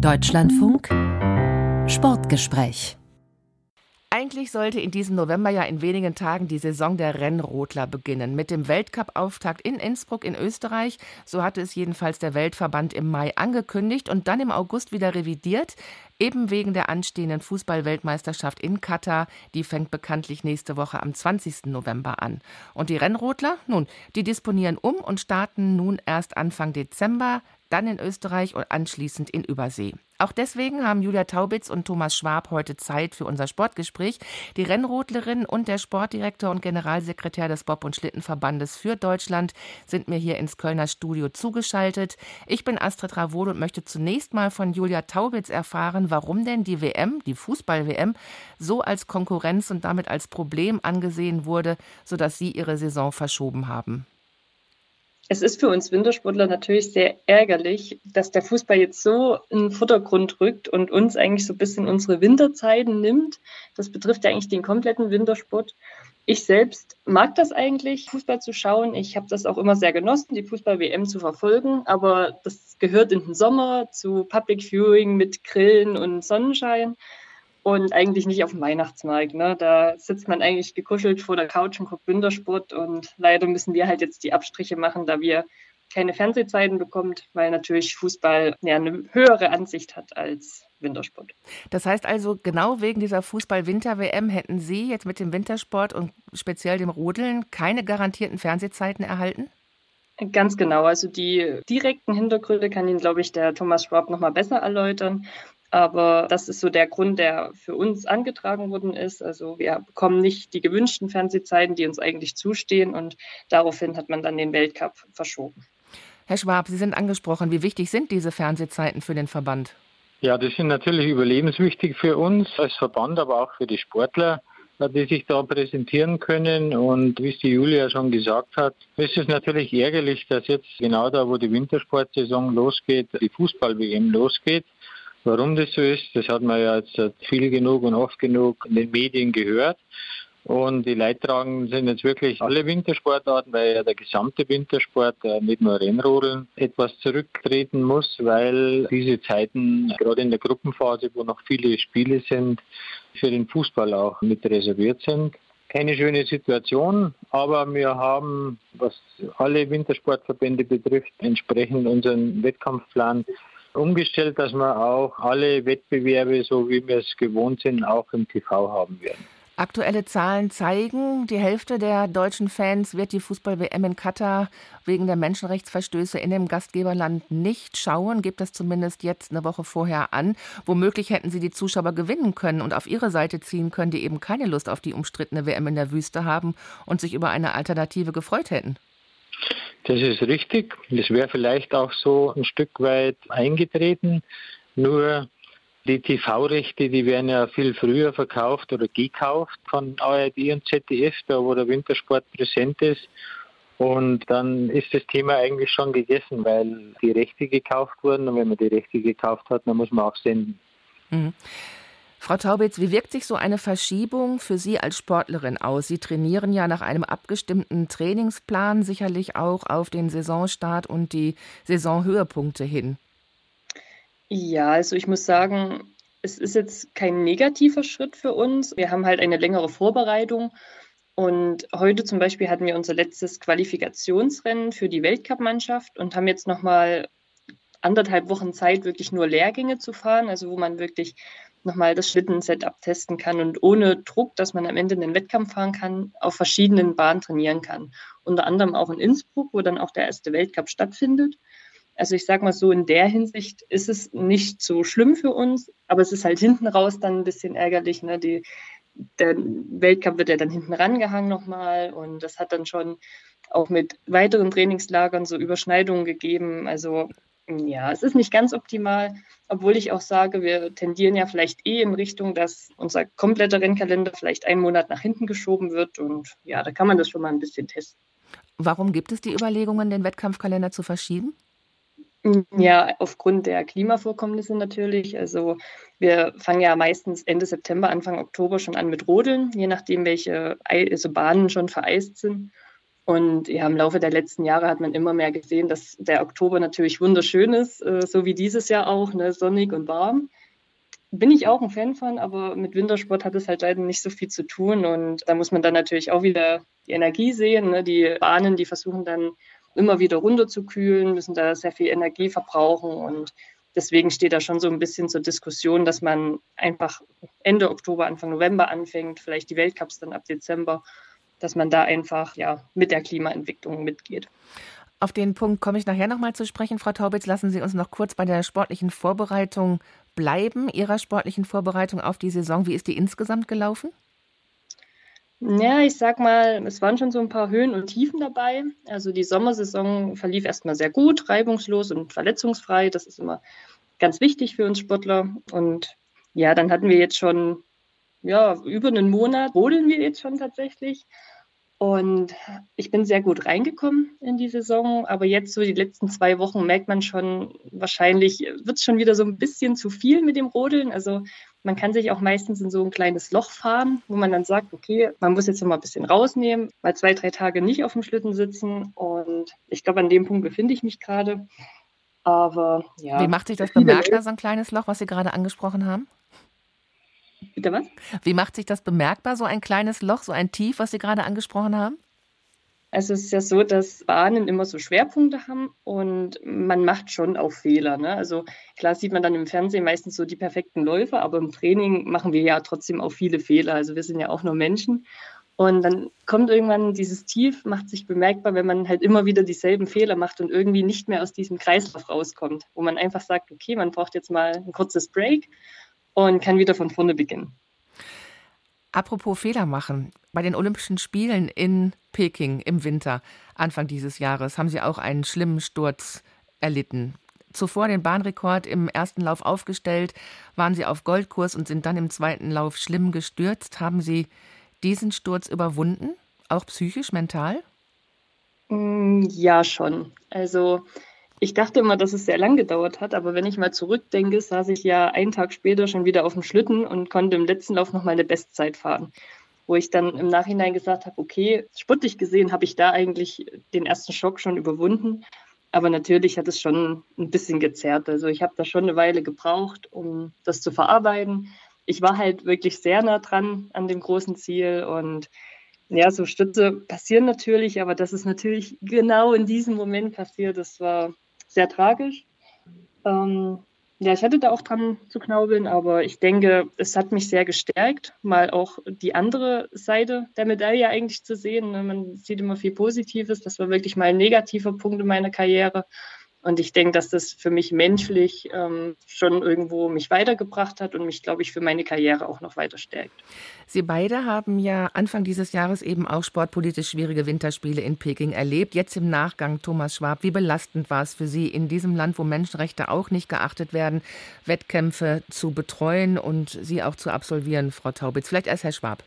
Deutschlandfunk Sportgespräch eigentlich sollte in diesem November ja in wenigen Tagen die Saison der Rennrodler beginnen. Mit dem Weltcup-Auftakt in Innsbruck in Österreich. So hatte es jedenfalls der Weltverband im Mai angekündigt und dann im August wieder revidiert. Eben wegen der anstehenden Fußball-Weltmeisterschaft in Katar. Die fängt bekanntlich nächste Woche am 20. November an. Und die Rennrodler? Nun, die disponieren um und starten nun erst Anfang Dezember dann in Österreich und anschließend in Übersee. Auch deswegen haben Julia Taubitz und Thomas Schwab heute Zeit für unser Sportgespräch. Die Rennrodlerin und der Sportdirektor und Generalsekretär des Bob- und Schlittenverbandes für Deutschland sind mir hier ins Kölner Studio zugeschaltet. Ich bin Astrid Ravol und möchte zunächst mal von Julia Taubitz erfahren, warum denn die WM, die Fußball-WM, so als Konkurrenz und damit als Problem angesehen wurde, sodass Sie Ihre Saison verschoben haben. Es ist für uns Wintersportler natürlich sehr ärgerlich, dass der Fußball jetzt so in den Vordergrund rückt und uns eigentlich so ein bisschen unsere Winterzeiten nimmt. Das betrifft ja eigentlich den kompletten Wintersport. Ich selbst mag das eigentlich, Fußball zu schauen. Ich habe das auch immer sehr genossen, die Fußball-WM zu verfolgen. Aber das gehört in den Sommer zu Public Viewing mit Grillen und Sonnenschein und eigentlich nicht auf dem Weihnachtsmarkt. Ne? Da sitzt man eigentlich gekuschelt vor der Couch und guckt Wintersport und leider müssen wir halt jetzt die Abstriche machen, da wir keine Fernsehzeiten bekommt, weil natürlich Fußball ja eine höhere Ansicht hat als Wintersport. Das heißt also, genau wegen dieser Fußball-Winter-WM hätten Sie jetzt mit dem Wintersport und speziell dem Rodeln keine garantierten Fernsehzeiten erhalten? Ganz genau. Also die direkten Hintergründe kann Ihnen, glaube ich, der Thomas Schwab noch mal besser erläutern. Aber das ist so der Grund, der für uns angetragen worden ist. Also wir bekommen nicht die gewünschten Fernsehzeiten, die uns eigentlich zustehen. Und daraufhin hat man dann den Weltcup verschoben. Herr Schwab, Sie sind angesprochen. Wie wichtig sind diese Fernsehzeiten für den Verband? Ja, das sind natürlich überlebenswichtig für uns als Verband, aber auch für die Sportler, die sich da präsentieren können. Und wie es die Julia schon gesagt hat, ist es natürlich ärgerlich, dass jetzt genau da, wo die Wintersportsaison losgeht, die Fußball-WM losgeht. Warum das so ist, das hat man ja jetzt viel genug und oft genug in den Medien gehört. Und die Leidtragenden sind jetzt wirklich alle Wintersportarten, weil ja der gesamte Wintersport, äh, nicht nur Rennrodeln, etwas zurücktreten muss, weil diese Zeiten, gerade in der Gruppenphase, wo noch viele Spiele sind, für den Fußball auch mit reserviert sind. Keine schöne Situation, aber wir haben, was alle Wintersportverbände betrifft, entsprechend unseren Wettkampfplan umgestellt, dass wir auch alle Wettbewerbe, so wie wir es gewohnt sind, auch im TV haben werden. Aktuelle Zahlen zeigen, die Hälfte der deutschen Fans wird die Fußball-WM in Katar wegen der Menschenrechtsverstöße in dem Gastgeberland nicht schauen, gibt das zumindest jetzt eine Woche vorher an. Womöglich hätten sie die Zuschauer gewinnen können und auf ihre Seite ziehen können, die eben keine Lust auf die umstrittene WM in der Wüste haben und sich über eine Alternative gefreut hätten. Das ist richtig. Das wäre vielleicht auch so ein Stück weit eingetreten. Nur die TV-Rechte, die werden ja viel früher verkauft oder gekauft von ARD und ZDF, da wo der Wintersport präsent ist. Und dann ist das Thema eigentlich schon gegessen, weil die Rechte gekauft wurden. Und wenn man die Rechte gekauft hat, dann muss man auch senden. Mhm. Frau Taubitz, wie wirkt sich so eine Verschiebung für Sie als Sportlerin aus? Sie trainieren ja nach einem abgestimmten Trainingsplan sicherlich auch auf den Saisonstart und die Saisonhöhepunkte hin. Ja, also ich muss sagen, es ist jetzt kein negativer Schritt für uns. Wir haben halt eine längere Vorbereitung. Und heute zum Beispiel hatten wir unser letztes Qualifikationsrennen für die Weltcup-Mannschaft und haben jetzt nochmal anderthalb Wochen Zeit, wirklich nur Lehrgänge zu fahren, also wo man wirklich nochmal das Schlitten-Setup testen kann und ohne Druck, dass man am Ende einen Wettkampf fahren kann, auf verschiedenen Bahnen trainieren kann. Unter anderem auch in Innsbruck, wo dann auch der erste Weltcup stattfindet. Also ich sage mal so, in der Hinsicht ist es nicht so schlimm für uns, aber es ist halt hinten raus dann ein bisschen ärgerlich. Ne? Die, der Weltcup wird ja dann hinten rangehangen nochmal und das hat dann schon auch mit weiteren Trainingslagern so Überschneidungen gegeben. Also ja, es ist nicht ganz optimal, obwohl ich auch sage, wir tendieren ja vielleicht eh in Richtung, dass unser kompletter Rennkalender vielleicht einen Monat nach hinten geschoben wird. Und ja, da kann man das schon mal ein bisschen testen. Warum gibt es die Überlegungen, den Wettkampfkalender zu verschieben? Ja, aufgrund der Klimavorkommnisse natürlich. Also wir fangen ja meistens Ende September, Anfang Oktober schon an mit Rodeln, je nachdem, welche also Bahnen schon vereist sind. Und ja, im Laufe der letzten Jahre hat man immer mehr gesehen, dass der Oktober natürlich wunderschön ist, äh, so wie dieses Jahr auch, ne, sonnig und warm. Bin ich auch ein Fan von, aber mit Wintersport hat es halt leider nicht so viel zu tun. Und da muss man dann natürlich auch wieder die Energie sehen. Ne? Die Bahnen, die versuchen dann immer wieder runterzukühlen, müssen da sehr viel Energie verbrauchen. Und deswegen steht da schon so ein bisschen zur Diskussion, dass man einfach Ende Oktober, Anfang November anfängt, vielleicht die Weltcups dann ab Dezember, dass man da einfach ja mit der Klimaentwicklung mitgeht. Auf den Punkt komme ich nachher nochmal zu sprechen. Frau Taubitz, lassen Sie uns noch kurz bei der sportlichen Vorbereitung bleiben, Ihrer sportlichen Vorbereitung auf die Saison. Wie ist die insgesamt gelaufen? Ja, ich sag mal, es waren schon so ein paar Höhen und Tiefen dabei. Also die Sommersaison verlief erstmal sehr gut, reibungslos und verletzungsfrei. Das ist immer ganz wichtig für uns Sportler. Und ja, dann hatten wir jetzt schon, ja, über einen Monat rodeln wir jetzt schon tatsächlich. Und ich bin sehr gut reingekommen in die Saison, aber jetzt so die letzten zwei Wochen merkt man schon, wahrscheinlich wird es schon wieder so ein bisschen zu viel mit dem Rodeln. Also man kann sich auch meistens in so ein kleines Loch fahren, wo man dann sagt, okay, man muss jetzt noch mal ein bisschen rausnehmen, mal zwei, drei Tage nicht auf dem Schlitten sitzen. Und ich glaube, an dem Punkt befinde ich mich gerade. Aber ja. Wie macht sich das bemerkbar, so ein kleines Loch, was Sie gerade angesprochen haben? Bitte was? Wie macht sich das bemerkbar, so ein kleines Loch, so ein Tief, was Sie gerade angesprochen haben? Also es ist ja so, dass Bahnen immer so Schwerpunkte haben und man macht schon auch Fehler. Ne? Also klar sieht man dann im Fernsehen meistens so die perfekten Läufe, aber im Training machen wir ja trotzdem auch viele Fehler. Also wir sind ja auch nur Menschen. Und dann kommt irgendwann dieses Tief, macht sich bemerkbar, wenn man halt immer wieder dieselben Fehler macht und irgendwie nicht mehr aus diesem Kreislauf rauskommt, wo man einfach sagt, okay, man braucht jetzt mal ein kurzes Break und kann wieder von vorne beginnen. Apropos Fehler machen. Bei den Olympischen Spielen in Peking im Winter, Anfang dieses Jahres, haben Sie auch einen schlimmen Sturz erlitten. Zuvor den Bahnrekord im ersten Lauf aufgestellt, waren Sie auf Goldkurs und sind dann im zweiten Lauf schlimm gestürzt. Haben Sie diesen Sturz überwunden, auch psychisch, mental? Mm, ja, schon. Also ich dachte immer, dass es sehr lang gedauert hat, aber wenn ich mal zurückdenke, saß ich ja einen Tag später schon wieder auf dem Schlitten und konnte im letzten Lauf noch mal eine Bestzeit fahren. Wo ich dann im Nachhinein gesagt habe, okay, sportlich gesehen habe ich da eigentlich den ersten Schock schon überwunden. Aber natürlich hat es schon ein bisschen gezerrt. Also ich habe da schon eine Weile gebraucht, um das zu verarbeiten. Ich war halt wirklich sehr nah dran an dem großen Ziel und ja, so Stütze passieren natürlich, aber das ist natürlich genau in diesem Moment passiert. Das war sehr tragisch. Ähm, ja, ich hatte da auch dran zu knaubeln, aber ich denke, es hat mich sehr gestärkt, mal auch die andere Seite der Medaille eigentlich zu sehen. Ne, man sieht immer viel Positives. Das war wirklich mal ein negativer Punkt in meiner Karriere. Und ich denke, dass das für mich menschlich ähm, schon irgendwo mich weitergebracht hat und mich, glaube ich, für meine Karriere auch noch weiter stärkt. Sie beide haben ja Anfang dieses Jahres eben auch sportpolitisch schwierige Winterspiele in Peking erlebt. Jetzt im Nachgang, Thomas Schwab, wie belastend war es für Sie, in diesem Land, wo Menschenrechte auch nicht geachtet werden, Wettkämpfe zu betreuen und sie auch zu absolvieren, Frau Taubitz? Vielleicht erst Herr Schwab.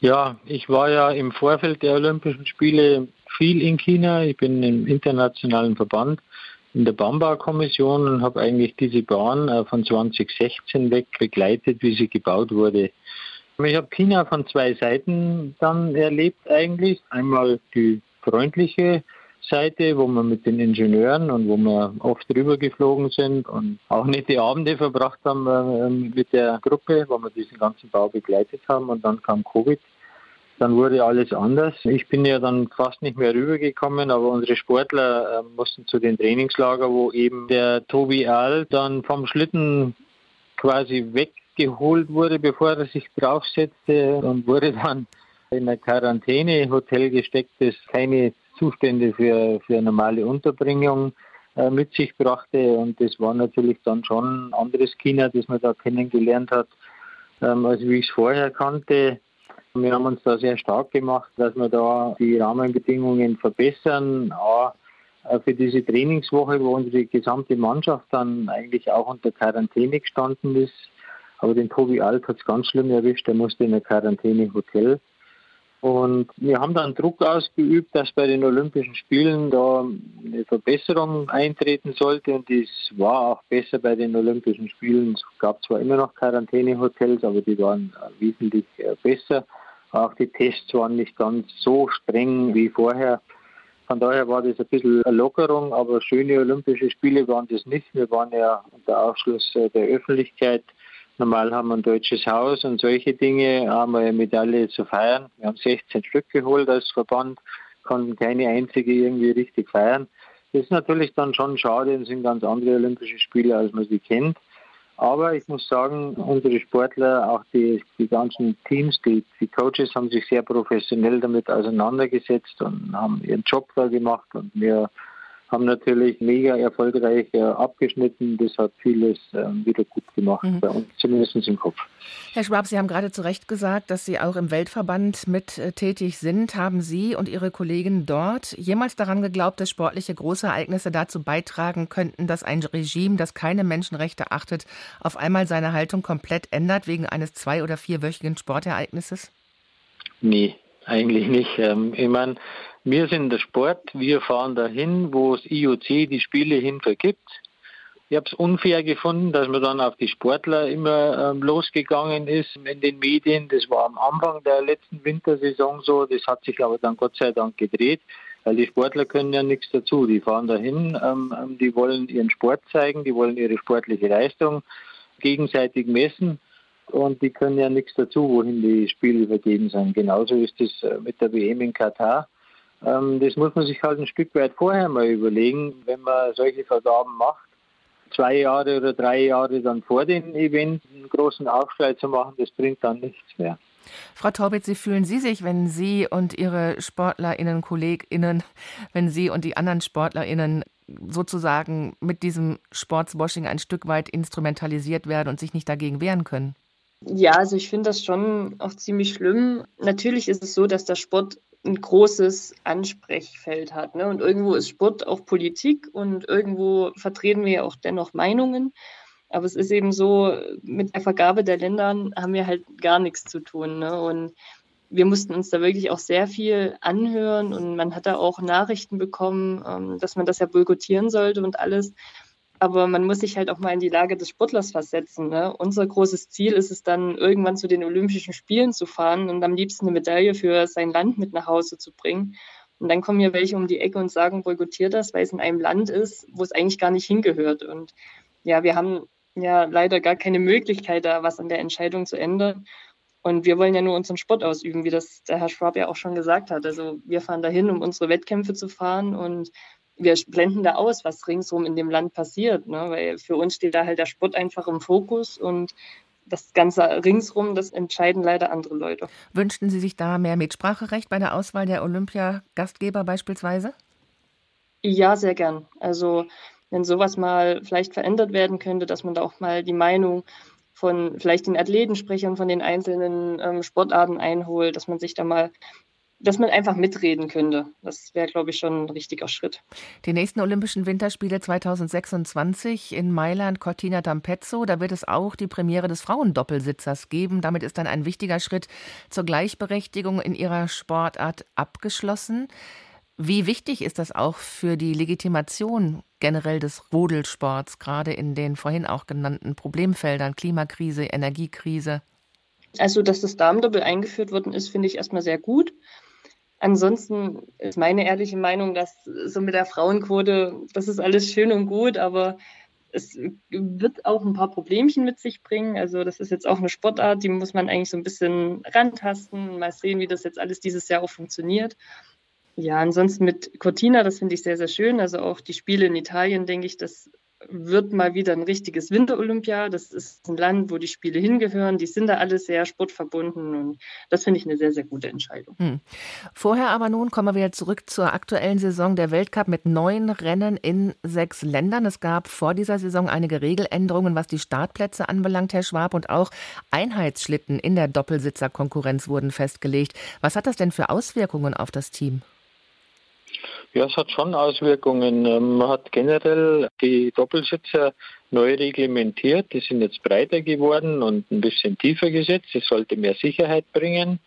Ja, ich war ja im Vorfeld der Olympischen Spiele viel in China. Ich bin im internationalen Verband in der Bamba-Kommission und habe eigentlich diese Bahn äh, von 2016 weg begleitet, wie sie gebaut wurde. Ich habe China von zwei Seiten dann erlebt eigentlich. Einmal die freundliche Seite, wo wir mit den Ingenieuren und wo wir oft drüber geflogen sind und auch nette Abende verbracht haben äh, mit der Gruppe, wo wir diesen ganzen Bau begleitet haben. Und dann kam Covid dann wurde alles anders. Ich bin ja dann fast nicht mehr rübergekommen, aber unsere Sportler äh, mussten zu den Trainingslager, wo eben der Tobi Aal dann vom Schlitten quasi weggeholt wurde, bevor er sich draufsetzte und wurde dann in ein Quarantänehotel gesteckt, das keine Zustände für, für normale Unterbringung äh, mit sich brachte. Und das war natürlich dann schon ein anderes China, das man da kennengelernt hat, ähm, als wie ich es vorher kannte. Wir haben uns da sehr stark gemacht, dass wir da die Rahmenbedingungen verbessern. A, äh, für diese Trainingswoche, wo unsere gesamte Mannschaft dann eigentlich auch unter Quarantäne gestanden ist. Aber den Tobi Alt hat es ganz schlimm erwischt, er musste in ein Quarantäne-Hotel. Und wir haben dann Druck ausgeübt, dass bei den Olympischen Spielen da eine Verbesserung eintreten sollte. Und das war auch besser bei den Olympischen Spielen. Es gab zwar immer noch Quarantänehotels, aber die waren wesentlich äh, besser. Auch die Tests waren nicht ganz so streng wie vorher. Von daher war das ein bisschen eine Lockerung, aber schöne Olympische Spiele waren das nicht. Wir waren ja unter Ausschluss der Öffentlichkeit. Normal haben wir ein deutsches Haus und solche Dinge haben wir eine Medaille zu feiern. Wir haben 16 Stück geholt als Verband, konnten keine einzige irgendwie richtig feiern. Das ist natürlich dann schon schade und sind ganz andere Olympische Spiele, als man sie kennt. Aber ich muss sagen, unsere Sportler, auch die, die ganzen Teams, die, die Coaches haben sich sehr professionell damit auseinandergesetzt und haben ihren Job da gemacht und wir haben natürlich mega erfolgreich äh, abgeschnitten. Das hat vieles äh, wieder gut gemacht mhm. bei uns, zumindest im Kopf. Herr Schwab, Sie haben gerade zu Recht gesagt, dass Sie auch im Weltverband mit äh, tätig sind. Haben Sie und Ihre Kollegen dort jemals daran geglaubt, dass sportliche Großereignisse dazu beitragen könnten, dass ein Regime, das keine Menschenrechte achtet, auf einmal seine Haltung komplett ändert wegen eines zwei- oder vierwöchigen Sportereignisses? Nee, eigentlich nicht. Ähm, ich meine, wir sind der Sport, wir fahren dahin, wo das IOC die Spiele hin vergibt. Ich habe es unfair gefunden, dass man dann auf die Sportler immer ähm, losgegangen ist in den Medien. Das war am Anfang der letzten Wintersaison so. Das hat sich aber dann Gott sei Dank gedreht, weil die Sportler können ja nichts dazu. Die fahren dahin, ähm, ähm die wollen ihren Sport zeigen, die wollen ihre sportliche Leistung gegenseitig messen und die können ja nichts dazu, wohin die Spiele vergeben sind. Genauso ist es äh, mit der WM in Katar. Ähm, das muss man sich halt ein Stück weit vorher mal überlegen, wenn man solche Vergaben macht. Zwei Jahre oder drei Jahre dann vor dem Event einen großen Aufschrei zu machen, das bringt dann nichts mehr. Frau Taubitz, wie fühlen Sie sich, wenn Sie und Ihre SportlerInnen, KollegInnen, wenn Sie und die anderen SportlerInnen sozusagen mit diesem Sportswashing ein Stück weit instrumentalisiert werden und sich nicht dagegen wehren können? Ja, also ich finde das schon auch ziemlich schlimm. Natürlich ist es so, dass der Sport ein großes Ansprechfeld hat. Ne? Und irgendwo ist Sport auch Politik und irgendwo vertreten wir ja auch dennoch Meinungen. Aber es ist eben so, mit der Vergabe der Ländern haben wir halt gar nichts zu tun. Ne? Und wir mussten uns da wirklich auch sehr viel anhören und man hat da auch Nachrichten bekommen, ähm, dass man das ja boykottieren sollte und alles aber man muss sich halt auch mal in die Lage des Sportlers versetzen. Ne? Unser großes Ziel ist es dann, irgendwann zu den Olympischen Spielen zu fahren und am liebsten eine Medaille für sein Land mit nach Hause zu bringen. Und dann kommen hier welche um die Ecke und sagen, boykottiert das, weil es in einem Land ist, wo es eigentlich gar nicht hingehört. Und ja, wir haben ja leider gar keine Möglichkeit, da was an der Entscheidung zu ändern. Und wir wollen ja nur unseren Sport ausüben, wie das der Herr Schwab ja auch schon gesagt hat. Also wir fahren dahin, um unsere Wettkämpfe zu fahren und wir blenden da aus, was ringsum in dem Land passiert, ne? weil für uns steht da halt der Sport einfach im Fokus und das Ganze ringsrum, das entscheiden leider andere Leute. Wünschten Sie sich da mehr Mitspracherecht bei der Auswahl der Olympiagastgeber beispielsweise? Ja, sehr gern. Also wenn sowas mal vielleicht verändert werden könnte, dass man da auch mal die Meinung von vielleicht den Athletensprechern von den einzelnen ähm, Sportarten einholt, dass man sich da mal dass man einfach mitreden könnte. Das wäre, glaube ich, schon ein richtiger Schritt. Die nächsten Olympischen Winterspiele 2026 in Mailand, Cortina d'Ampezzo, da wird es auch die Premiere des Frauendoppelsitzers geben. Damit ist dann ein wichtiger Schritt zur Gleichberechtigung in ihrer Sportart abgeschlossen. Wie wichtig ist das auch für die Legitimation generell des Rodelsports, gerade in den vorhin auch genannten Problemfeldern Klimakrise, Energiekrise? Also, dass das Damendoppel eingeführt worden ist, finde ich erstmal sehr gut. Ansonsten ist meine ehrliche Meinung, dass so mit der Frauenquote, das ist alles schön und gut, aber es wird auch ein paar Problemchen mit sich bringen. Also das ist jetzt auch eine Sportart, die muss man eigentlich so ein bisschen rantasten, mal sehen, wie das jetzt alles dieses Jahr auch funktioniert. Ja, ansonsten mit Cortina, das finde ich sehr, sehr schön. Also auch die Spiele in Italien, denke ich, das wird mal wieder ein richtiges Winterolympia. Das ist ein Land, wo die Spiele hingehören. Die sind da alle sehr sportverbunden und das finde ich eine sehr, sehr gute Entscheidung. Hm. Vorher aber nun kommen wir zurück zur aktuellen Saison der Weltcup mit neun Rennen in sechs Ländern. Es gab vor dieser Saison einige Regeländerungen, was die Startplätze anbelangt, Herr Schwab, und auch Einheitsschlitten in der Doppelsitzerkonkurrenz wurden festgelegt. Was hat das denn für Auswirkungen auf das Team? Ja, es hat schon Auswirkungen. Ähm, man hat generell die Doppelsitzer neu reglementiert. Die sind jetzt breiter geworden und ein bisschen tiefer gesetzt. Das sollte mehr Sicherheit bringen.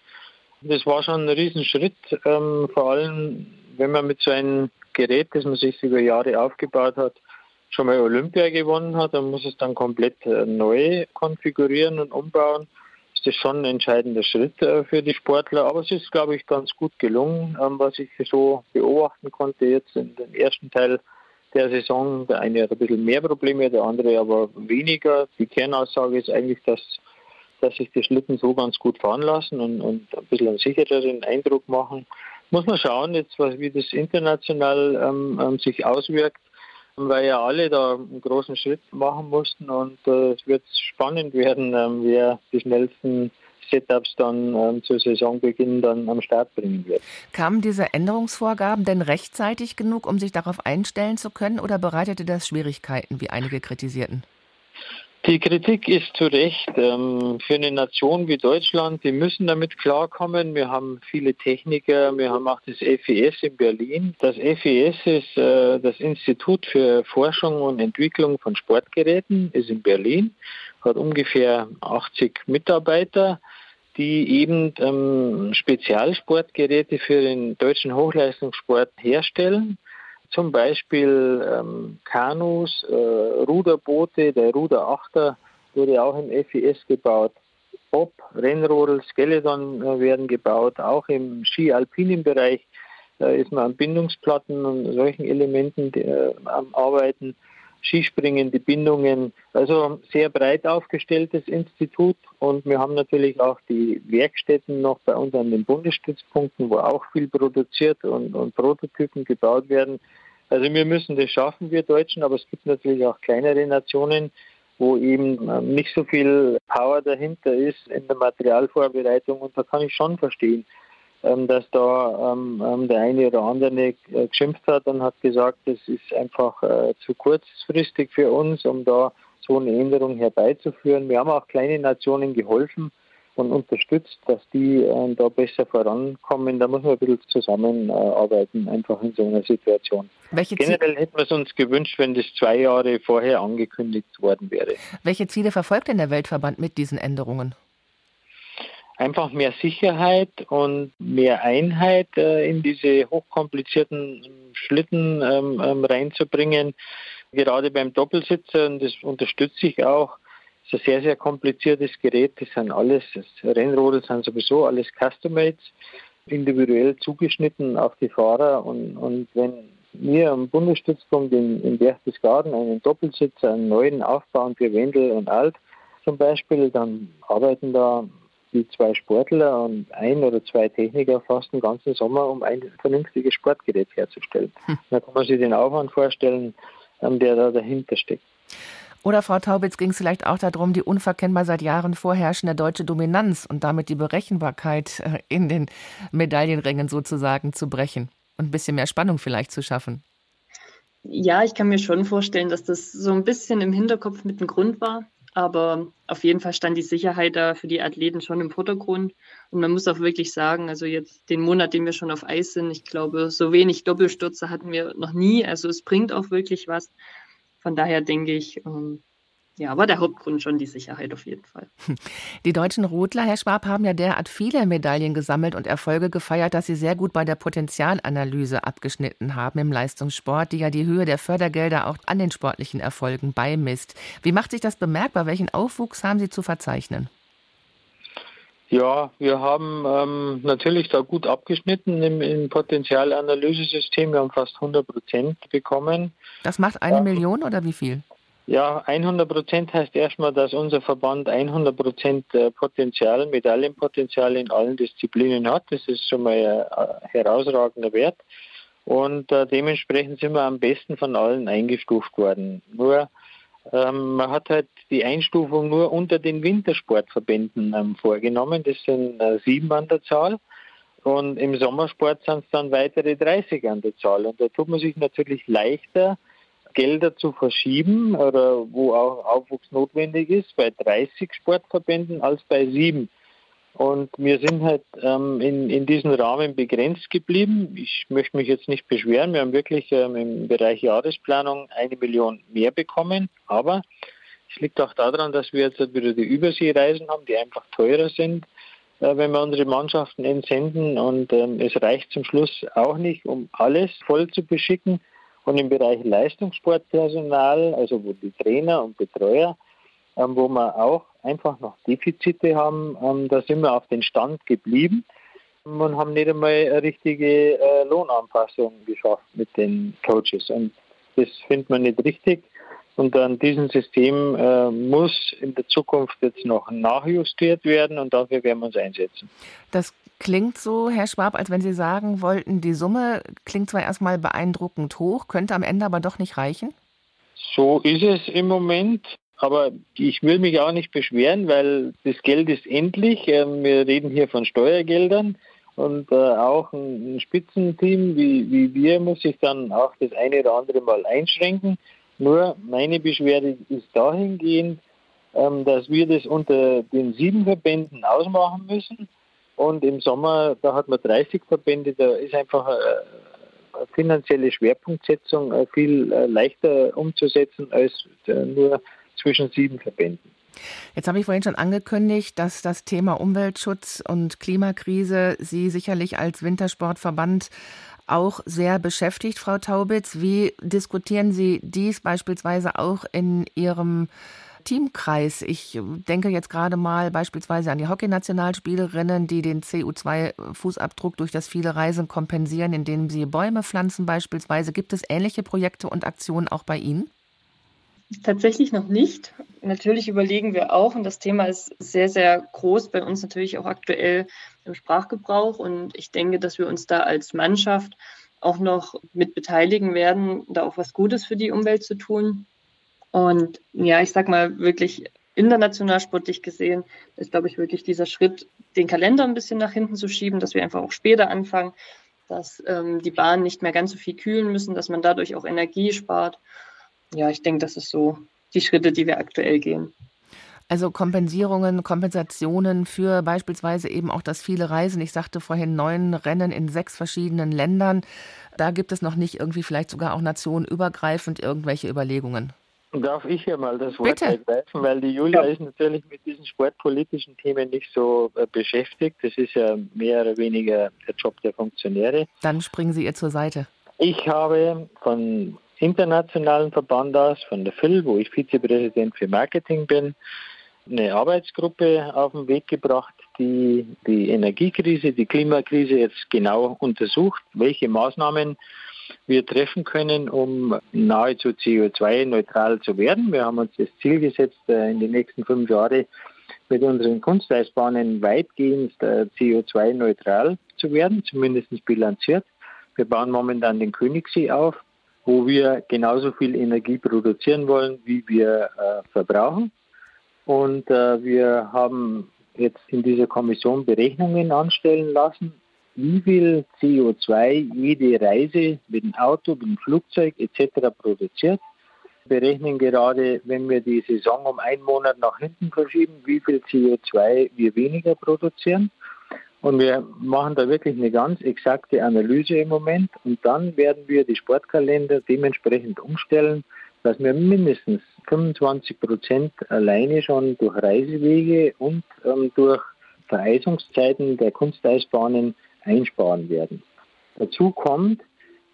Das war schon ein Riesenschritt, ähm, vor allem wenn man mit so einem Gerät, das man sich über Jahre aufgebaut hat, schon mal Olympia gewonnen hat, dann muss es dann komplett äh, neu konfigurieren und umbauen. Ist das schon ein entscheidender Schritt äh, für die Sportler. Aber es ist, glaube ich, ganz gut gelungen, ähm, was ich so beobachten konnte jetzt in den ersten Teil der Saison. Der eine hat ein bisschen mehr Probleme, der andere aber weniger. Die Kernaussage ist eigentlich, dass, dass sich die Schlitten so ganz gut fahren lassen und, und ein bisschen einen sichereren Eindruck machen. Muss man schauen, jetzt, wie das international ähm, ähm sich auswirkt weil ja alle da einen großen Schritt machen mussten und äh, es wird spannend werden, ähm, wer die schnellsten Setups dann ähm, zu Saisonbeginn dann am Start bringen wird. Kamen diese Änderungsvorgaben denn rechtzeitig genug, um sich darauf einstellen zu können oder bereitete das Schwierigkeiten, wie einige kritisierten? Die Kritik ist zu Recht. Ähm, für eine Nation wie Deutschland, die müssen damit klarkommen. Wir haben viele Techniker, wir haben auch das FES in Berlin. Das FES ist äh, das Institut für Forschung und Entwicklung von Sportgeräten, ist in Berlin, hat ungefähr 80 Mitarbeiter, die eben ähm, Spezialsportgeräte für den deutschen Hochleistungssport herstellen zum Beispiel ähm, Kanus, äh, Ruderboote, der Ruderachter wurde auch im FIS gebaut. Bob, Rennrodel, Skeleton äh, werden gebaut, auch im Ski-Alpinen Bereich äh, ist man an Bindungsplatten und solchen Elementen äh, am Arbeiten. Skispringen, die Bindungen. Also sehr breit aufgestelltes Institut und wir haben natürlich auch die Werkstätten noch bei uns an den Bundesstützpunkten, wo auch viel produziert und, und Prototypen gebaut werden. Also wir müssen das schaffen, wir Deutschen, aber es gibt natürlich auch kleinere Nationen, wo eben ähm, nicht so viel Power dahinter ist in der Materialvorbereitung und da kann ich schon verstehen, dass da ähm, der eine oder andere äh, geschimpft hat und hat gesagt, das ist einfach äh, zu kurzfristig für uns, um da so eine Änderung herbeizuführen. Wir haben auch kleine Nationen geholfen, und unterstützt, dass die äh, da besser vorankommen. Da muss man ein bisschen zusammenarbeiten, einfach in so einer Situation. Welche Generell hätten wir es uns gewünscht, wenn das zwei Jahre vorher angekündigt worden wäre. Welche Ziele verfolgt denn der Weltverband mit diesen Änderungen? Einfach mehr Sicherheit und mehr Einheit äh, in diese hochkomplizierten Schlitten ähm, ähm, reinzubringen. Gerade beim Doppelsitzer, und das unterstütze ich auch, ist ein sehr, sehr kompliziertes Gerät. Das sind alles, das Rennrodel sind sowieso alles Custom-Mates, individuell zugeschnitten auf die Fahrer. Und, und wenn wir am Bundesstützpunkt in, in Berchtesgaden einen Doppelsitzer, einen neuen aufbauen für Wendel und Alt zum Beispiel, dann arbeiten da die zwei Sportler und ein oder zwei Techniker fast den ganzen Sommer, um ein vernünftiges Sportgerät herzustellen. Hm. Da kann man sich den Aufwand vorstellen, ähm, der da dahinter steckt. Oder Frau Taubitz ging es vielleicht auch darum, die unverkennbar seit Jahren vorherrschende deutsche Dominanz und damit die Berechenbarkeit äh, in den Medaillenrängen sozusagen zu brechen und ein bisschen mehr Spannung vielleicht zu schaffen. Ja, ich kann mir schon vorstellen, dass das so ein bisschen im Hinterkopf mit dem Grund war. Aber auf jeden Fall stand die Sicherheit da für die Athleten schon im Vordergrund. Und man muss auch wirklich sagen, also jetzt den Monat, den wir schon auf Eis sind, ich glaube, so wenig Doppelstürze hatten wir noch nie. Also es bringt auch wirklich was. Von daher denke ich, ähm, ja, war der Hauptgrund schon die Sicherheit auf jeden Fall. Die deutschen Rodler, Herr Schwab, haben ja derart viele Medaillen gesammelt und Erfolge gefeiert, dass sie sehr gut bei der Potenzialanalyse abgeschnitten haben im Leistungssport, die ja die Höhe der Fördergelder auch an den sportlichen Erfolgen beimisst. Wie macht sich das bemerkbar? Welchen Aufwuchs haben Sie zu verzeichnen? Ja, wir haben ähm, natürlich da gut abgeschnitten im, im Potenzialanalysesystem. Wir haben fast 100 Prozent bekommen. Das macht eine ja. Million oder wie viel? Ja, 100 Prozent heißt erstmal, dass unser Verband 100 Prozent äh, Potenzial, Medaillenpotenzial in allen Disziplinen hat. Das ist schon mal ein herausragender Wert. Und äh, dementsprechend sind wir am besten von allen eingestuft worden. Nur ähm, man hat halt die Einstufung nur unter den Wintersportverbänden ähm, vorgenommen. Das sind äh, sieben an der Zahl. Und im Sommersport sind es dann weitere 30 an der Zahl. Und da tut man sich natürlich leichter, Gelder zu verschieben oder wo auch Aufwuchs notwendig ist, bei 30 Sportverbänden als bei sieben. Und wir sind halt ähm, in, in diesem Rahmen begrenzt geblieben. Ich möchte mich jetzt nicht beschweren. Wir haben wirklich ähm, im Bereich Jahresplanung eine Million mehr bekommen. Aber es liegt auch daran, dass wir jetzt wieder die Überseereisen haben, die einfach teurer sind, äh, wenn wir unsere Mannschaften entsenden. Und ähm, es reicht zum Schluss auch nicht, um alles voll zu beschicken. Und im Bereich Leistungssportpersonal, also wo die Trainer und Betreuer, ähm, wo wir auch einfach noch Defizite haben. Ähm, da sind wir auf den Stand geblieben und haben nicht einmal eine richtige äh, Lohnanpassung geschafft mit den Coaches. Und das findet man nicht richtig. Und an diesem System äh, muss in der Zukunft jetzt noch nachjustiert werden und dafür werden wir uns einsetzen. Das klingt so, Herr Schwab, als wenn Sie sagen wollten, die Summe klingt zwar erstmal beeindruckend hoch, könnte am Ende aber doch nicht reichen? So ist es im Moment. Aber ich will mich auch nicht beschweren, weil das Geld ist endlich. Ähm, wir reden hier von Steuergeldern und äh, auch ein, Spitzenteam wie, wie wir muss sich dann auch das eine oder andere Mal einschränken. Nur meine Beschwerde ist dahingehend, ähm, dass wir das unter den sieben Verbänden ausmachen müssen. Und im Sommer, da hat man 30 Verbände, da ist einfach eine finanzielle Schwerpunktsetzung äh, viel äh, leichter umzusetzen als äh, nur zwischen sieben Verbänden. Jetzt habe ich vorhin schon angekündigt, dass das Thema Umweltschutz und Klimakrise Sie sicherlich als Wintersportverband auch sehr beschäftigt, Frau Taubitz. Wie diskutieren Sie dies beispielsweise auch in Ihrem Teamkreis? Ich denke jetzt gerade mal beispielsweise an die Hockeynationalspielerinnen, die den CO2-Fußabdruck durch das viele Reisen kompensieren, indem sie Bäume pflanzen beispielsweise. Gibt es ähnliche Projekte und Aktionen auch bei Ihnen? Tatsächlich noch nicht. Natürlich überlegen wir auch, und das Thema ist sehr, sehr groß bei uns natürlich auch aktuell im Sprachgebrauch. Und ich denke, dass wir uns da als Mannschaft auch noch mit beteiligen werden, da auch was Gutes für die Umwelt zu tun. Und ja, ich sag mal wirklich international sportlich gesehen ist, glaube ich, wirklich dieser Schritt, den Kalender ein bisschen nach hinten zu schieben, dass wir einfach auch später anfangen, dass ähm, die Bahnen nicht mehr ganz so viel kühlen müssen, dass man dadurch auch Energie spart ja, ich denke, das ist so die Schritte, die wir aktuell gehen. Also Kompensierungen, Kompensationen für beispielsweise eben auch das viele Reisen. Ich sagte vorhin neun Rennen in sechs verschiedenen Ländern. Da gibt es noch nicht irgendwie vielleicht sogar auch nationenübergreifend irgendwelche Überlegungen. Darf ich hier mal das Wort ergreifen, weil die Julia ja. ist natürlich mit diesen sportpolitischen Themen nicht so äh, beschäftigt. Das ist ja mehr oder weniger der Job der Funktionäre. Dann springen Sie ihr zur Seite. Ich habe von internationalen Verband aus, von der FIL, wo ich Vizepräsident für Marketing bin, eine Arbeitsgruppe auf den Weg gebracht, die die Energiekrise, die Klimakrise jetzt genau untersucht, welche Maßnahmen wir treffen können, um nahezu CO2-neutral zu werden. Wir haben uns das Ziel gesetzt, äh, in den nächsten fünf Jahren mit unseren Kunsteisbahnen weitgehend äh, CO2-neutral zu werden, zumindest bilanziert. Wir bauen momentan den Königssee auf wo wir genauso viel Energie produzieren wollen, wie wir äh, verbrauchen. Und äh, wir haben jetzt in dieser Kommission Berechnungen anstellen lassen, wie viel CO2 jede Reise mit dem Auto, mit dem Flugzeug etc. produziert. Wir berechnen gerade, wenn wir die Saison um einen Monat nach hinten verschieben, wie viel CO2 wir weniger produzieren. Und wir machen da wirklich eine ganz exakte Analyse im Moment. Und dann werden wir die Sportkalender dementsprechend umstellen, dass wir mindestens 25 Prozent alleine schon durch Reisewege und ähm, durch Vereisungszeiten der Kunsteisbahnen einsparen werden. Dazu kommt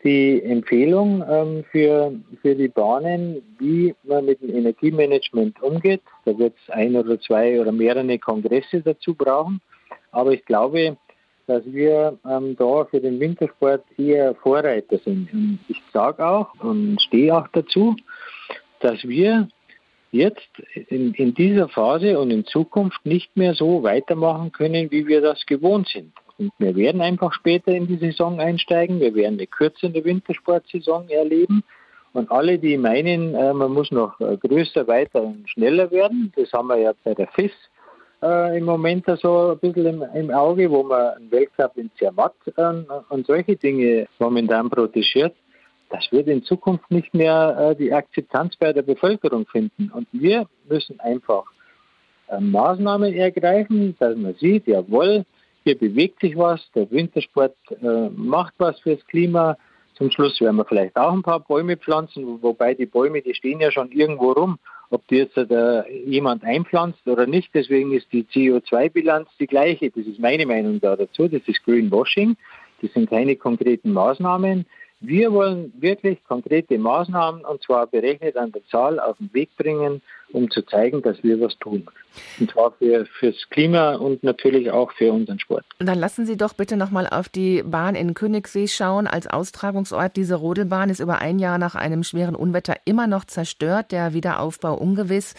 die Empfehlung ähm, für, für die Bahnen, wie man mit dem Energiemanagement umgeht. Da wird es ein oder zwei oder mehrere Kongresse dazu brauchen. Aber ich glaube, dass wir ähm, da für den Wintersport eher Vorreiter sind. Und ich sage auch und stehe auch dazu, dass wir jetzt in, in dieser Phase und in Zukunft nicht mehr so weitermachen können, wie wir das gewohnt sind. Und wir werden einfach später in die Saison einsteigen. Wir werden eine kürzere Wintersportsaison erleben. Und alle, die meinen, äh, man muss noch äh, größer, weiter und schneller werden, das haben wir ja bei der FIS äh, im Moment so ein bisschen im, im, Auge, wo man einen Weltcup in Zermatt äh, und solche Dinge momentan protegiert. Das wird in Zukunft nicht mehr äh, die Akzeptanz bei der Bevölkerung finden. Und wir müssen einfach Maßnahmen ergreifen, dass man sieht, jawohl, hier bewegt sich was, der Wintersport äh, macht was fürs Klima. Zum Schluss werden wir vielleicht auch ein paar Bäume pflanzen, wobei die Bäume, die stehen ja schon irgendwo rum ob die jetzt da jemand einpflanzt oder nicht. Deswegen ist die CO2-Bilanz die gleiche. Das ist meine Meinung da dazu. Das ist Greenwashing. Das sind keine konkreten Maßnahmen, Wir wollen wirklich konkrete Maßnahmen und zwar berechnet an der Zahl auf den Weg bringen, um zu zeigen, dass wir was tun. Und zwar für, fürs Klima und natürlich auch für unseren Sport. Dann lassen Sie doch bitte nochmal auf die Bahn in Königssee schauen. Als Austragungsort diese Rodelbahn ist über ein Jahr nach einem schweren Unwetter immer noch zerstört, der Wiederaufbau ungewiss.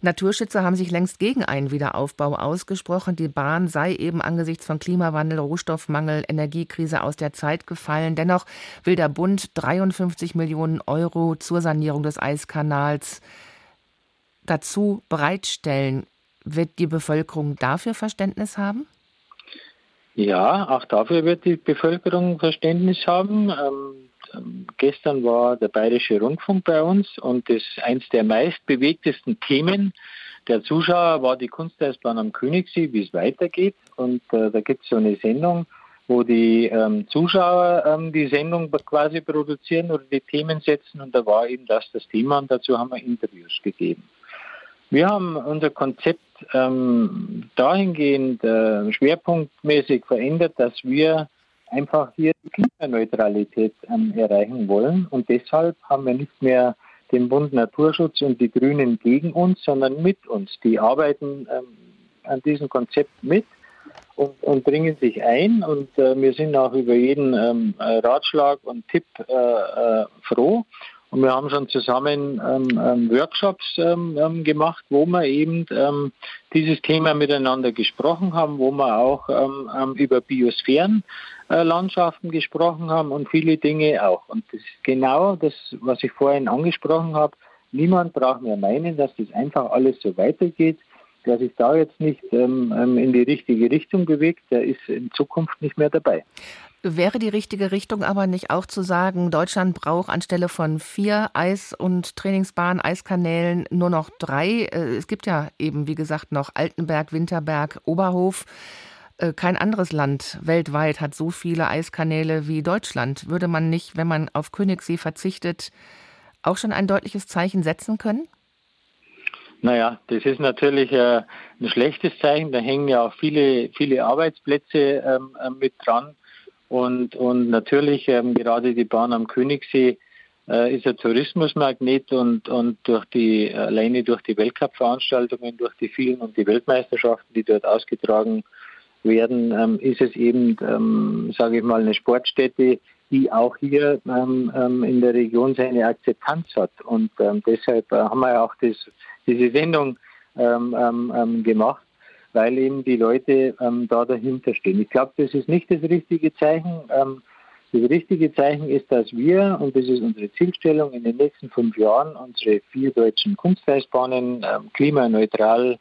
Naturschützer haben sich längst gegen einen Wiederaufbau ausgesprochen. Die Bahn sei eben angesichts von Klimawandel, Rohstoffmangel, Energiekrise aus der Zeit gefallen. Dennoch will der Bund 53 Millionen Euro zur Sanierung des Eiskanals dazu bereitstellen. Wird die Bevölkerung dafür Verständnis haben? Ja, auch dafür wird die Bevölkerung Verständnis haben. Ähm, ähm, gestern war der Bayerische Rundfunk bei uns und das eins der meistbewegtesten Themen der Zuschauer war die Kunsteisbahn am Königssee, wie es weitergeht. Und äh, da gibt es so eine Sendung, wo die ähm, Zuschauer ähm, die Sendung quasi produzieren oder die Themen setzen. Und da war eben das das Thema und dazu haben wir Interviews gegeben. Wir haben unser Konzept ähm, dahingehend äh, schwerpunktmäßig verändert, dass wir einfach hier die Klimaneutralität ähm, erreichen wollen. Und deshalb haben wir nicht mehr den Bund Naturschutz und die Grünen gegen uns, sondern mit uns. Die arbeiten ähm, an diesem Konzept mit und, und, bringen sich ein. Und äh, wir sind auch über jeden ähm, Ratschlag und Tipp äh, äh, froh. Und wir haben schon zusammen ähm, ähm, Workshops ähm, ähm gemacht, wo wir eben ähm, dieses Thema miteinander gesprochen haben, wo wir auch ähm, über Biosphärenlandschaften äh, gesprochen haben und viele Dinge auch. Und das ist genau das, was ich vorhin angesprochen habe. Niemand braucht mehr meinen, dass das einfach alles so weitergeht. Wer sich da jetzt nicht in die richtige Richtung bewegt, der ist in Zukunft nicht mehr dabei. Wäre die richtige Richtung aber nicht auch zu sagen, Deutschland braucht anstelle von vier Eis- und Trainingsbahnen, Eiskanälen nur noch drei? Äh, es gibt ja eben, wie gesagt, noch Altenberg, Winterberg, Oberhof. Äh, kein anderes Land weltweit hat so viele Eiskanäle wie Deutschland. Würde man nicht, wenn man auf Königssee verzichtet, auch schon ein deutliches Zeichen setzen können? Naja, das ist natürlich äh, ein schlechtes Zeichen. Da hängen ja auch viele, viele Arbeitsplätze ähm, mit dran. Und, und natürlich ähm, gerade die Bahn am Königssee äh, ist ein Tourismusmagnet und, und durch die, alleine durch die Weltcup-Veranstaltungen, durch die vielen und die Weltmeisterschaften, die dort ausgetragen werden, ähm, ist es eben, ähm, sage ich mal, eine Sportstätte, die auch hier ähm, ähm in der Region seine Akzeptanz hat. Und ähm, deshalb äh, haben wir auch das, diese Sendung ähm, gemacht weil eben die Leute da dahinter stehen. Ich glaube, das ist nicht das richtige Zeichen. Das richtige Zeichen ist, dass wir, und das ist unsere Zielstellung, in den nächsten fünf Jahren unsere vier deutschen Kunstreisbahnen klimaneutral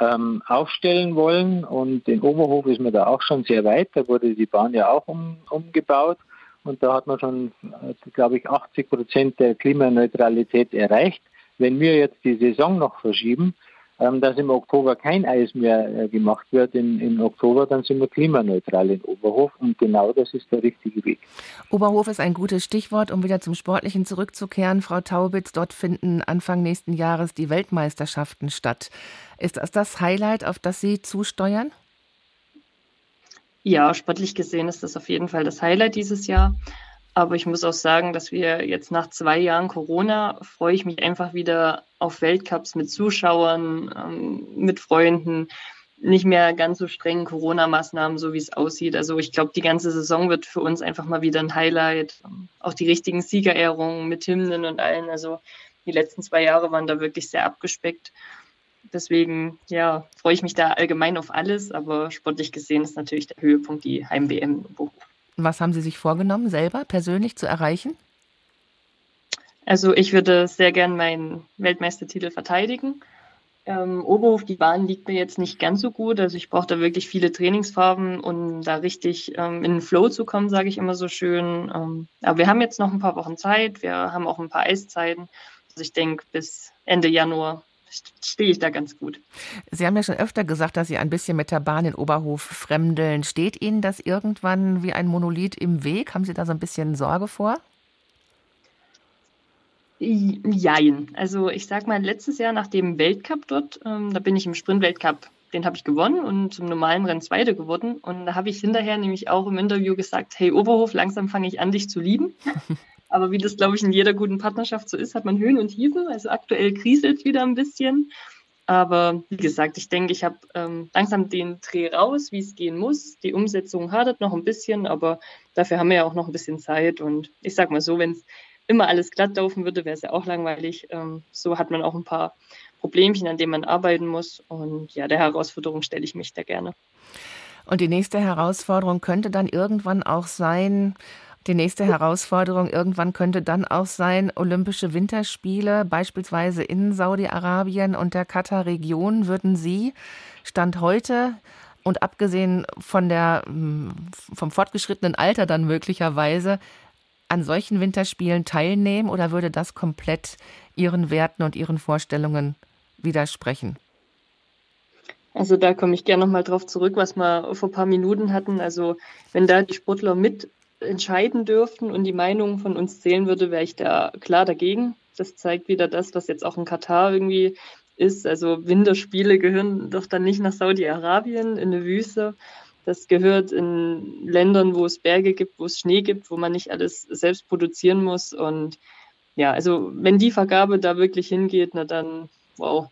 ähm, aufstellen wollen. Und in Oberhof ist man da auch schon sehr weit. Da wurde die Bahn ja auch um, umgebaut. Und da hat man schon, äh, glaube ich, 80 Prozent der Klimaneutralität erreicht. Wenn wir jetzt die Saison noch verschieben, dass im Oktober kein Eis mehr äh, gemacht wird in, in Oktober, dann sind wir klimaneutral in Oberhof und genau das ist der richtige Weg. Oberhof ist ein gutes Stichwort, um wieder zum Sportlichen zurückzukehren. Frau Taubitz, dort finden Anfang nächsten Jahres die Weltmeisterschaften statt. Ist das das Highlight, auf das Sie zusteuern? Ja, sportlich gesehen ist das auf jeden Fall das Highlight dieses Jahr. Aber ich muss auch sagen, dass wir jetzt nach zwei Jahren Corona freue ich mich einfach wieder auf Weltcups mit Zuschauern, ähm, mit Freunden, nicht mehr ganz so strengen Corona-Maßnahmen, so wie es aussieht. Also ich glaube, die ganze Saison wird für uns einfach mal wieder ein Highlight. Auch die richtigen Siegerehrungen mit Hymnen und allen. Also die letzten zwei Jahre waren da wirklich sehr abgespeckt. Deswegen, ja, freue ich mich da allgemein auf alles, aber sportlich gesehen ist natürlich der Höhepunkt die Heim-WM im Beruf. Was haben Sie sich vorgenommen, selber persönlich zu erreichen? Also ich würde sehr gern meinen Weltmeistertitel verteidigen. Ähm, Oberhof, die Bahn liegt mir jetzt nicht ganz so gut. Also ich brauche da wirklich viele Trainingsfarben, um da richtig ähm, in den Flow zu kommen, sage ich immer so schön. Ähm, aber wir haben jetzt noch ein paar Wochen Zeit. Wir haben auch ein paar Eiszeiten. Also ich denke, bis Ende Januar stehe ich da ganz gut. Sie haben ja schon öfter gesagt, dass Sie ein bisschen mit der Bahn in Oberhof fremdeln. Steht Ihnen das irgendwann wie ein Monolith im Weg? Haben Sie da so ein bisschen Sorge vor? Jein. Also ich sag mal, letztes Jahr nach dem Weltcup dort, ähm, da bin ich im Sprint-Weltcup den habe ich gewonnen und zum normalen Rennen Zweite geworden. Und da habe ich hinterher nämlich auch im Interview gesagt, hey Oberhof, langsam fange ich an, dich zu lieben. Aber wie das, glaube ich, in jeder guten Partnerschaft so ist, hat man Höhen und Tiefen. Also aktuell kriselt wieder ein bisschen. Aber wie gesagt, ich denke, ich habe ähm, langsam den Dreh raus, wie es gehen muss. Die Umsetzung hadert noch ein bisschen, aber dafür haben wir ja auch noch ein bisschen Zeit. Und ich sage mal so, wenn es immer alles glatt laufen würde, wäre es ja auch langweilig. Ähm, so hat man auch ein paar Problemchen, an denen man arbeiten muss. Und ja, der Herausforderung stelle ich mich da gerne. Und die nächste Herausforderung könnte dann irgendwann auch sein, die nächste Herausforderung irgendwann könnte dann auch sein, Olympische Winterspiele, beispielsweise in Saudi-Arabien und der Katar-Region, würden Sie Stand heute und abgesehen von der, hm, vom fortgeschrittenen Alter dann möglicherweise an solchen Winterspielen teilnehmen oder würde das komplett Ihren Werten und Ihren Vorstellungen widersprechen? Also da komme ich gerne nochmal drauf zurück, was wir vor ein paar Minuten hatten. Also wenn da die Sportler mit entscheiden dürften und die Meinung von uns zählen würde, wäre ich da klar dagegen. Das zeigt wieder das, was jetzt auch in Katar irgendwie ist. Also Winterspiele gehören doch dann nicht nach Saudi-Arabien in eine Wüste. Das gehört in Ländern, wo es Berge gibt, wo es Schnee gibt, wo man nicht alles selbst produzieren muss. Und ja, also wenn die Vergabe da wirklich hingeht, na dann, wow,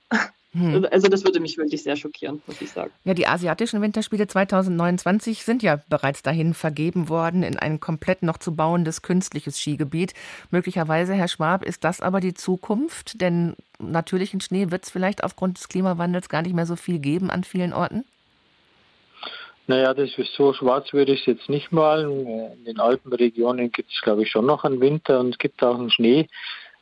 hm. Also das würde mich wirklich sehr schockieren, muss ich sagen. Ja, die asiatischen Winterspiele 2029 sind ja bereits dahin vergeben worden in ein komplett noch zu bauendes künstliches Skigebiet. Möglicherweise, Herr Schwab, ist das aber die Zukunft? Denn natürlichen Schnee wird es vielleicht aufgrund des Klimawandels gar nicht mehr so viel geben an vielen Orten? Naja, das ist so schwarz würde ich es jetzt nicht malen. In den Alpenregionen gibt es, glaube ich, schon noch einen Winter und es gibt auch einen Schnee.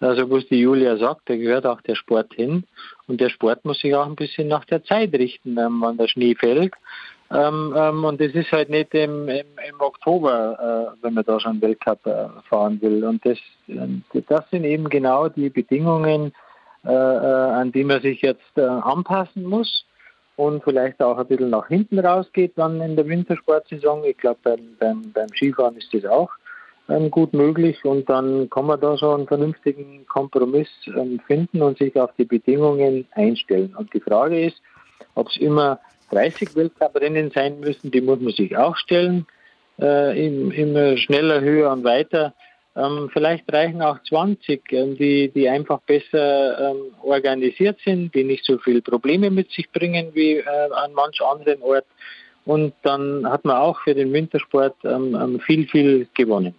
Also was die Julia sagt, da gehört auch der Sport hin. Und der Sport muss sich auch ein bisschen nach der Zeit richten, ähm, wann der Schnee fällt. Ähm, ähm, und das ist halt nicht im, im, im Oktober, äh, wenn man da schon Weltcup äh, fahren will. Und das, äh, das sind eben genau die Bedingungen, äh, äh, an die man sich jetzt äh, anpassen muss und vielleicht auch ein bisschen nach hinten rausgeht dann in der Wintersportsaison. Ich glaube, beim, beim, beim Skifahren ist das auch ähm, gut möglich und dann kann man da so einen vernünftigen Kompromiss ähm, finden und sich auf die Bedingungen einstellen. Und die Frage ist, ob es immer 30 Weltcuprennen sein müssen, die muss man sich auch stellen, äh, immer schneller, höher und weiter. Ähm, vielleicht reichen auch 20, ähm, die, die einfach besser ähm, organisiert sind, die nicht so viele Probleme mit sich bringen wie äh, an manch anderen Ort. Und dann hat man auch für den Wintersport ähm, viel, viel gewonnen.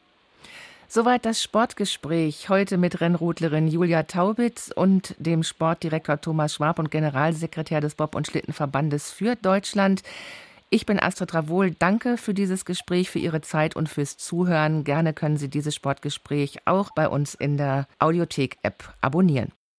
Soweit das Sportgespräch heute mit Rennrodlerin Julia Taubitz und dem Sportdirektor Thomas Schwab und Generalsekretär des Bob- und Schlittenverbandes für Deutschland. Ich bin Astrid Ravol. Danke für dieses Gespräch, für Ihre Zeit und fürs Zuhören. Gerne können Sie dieses Sportgespräch auch bei uns in der Audiothek-App abonnieren.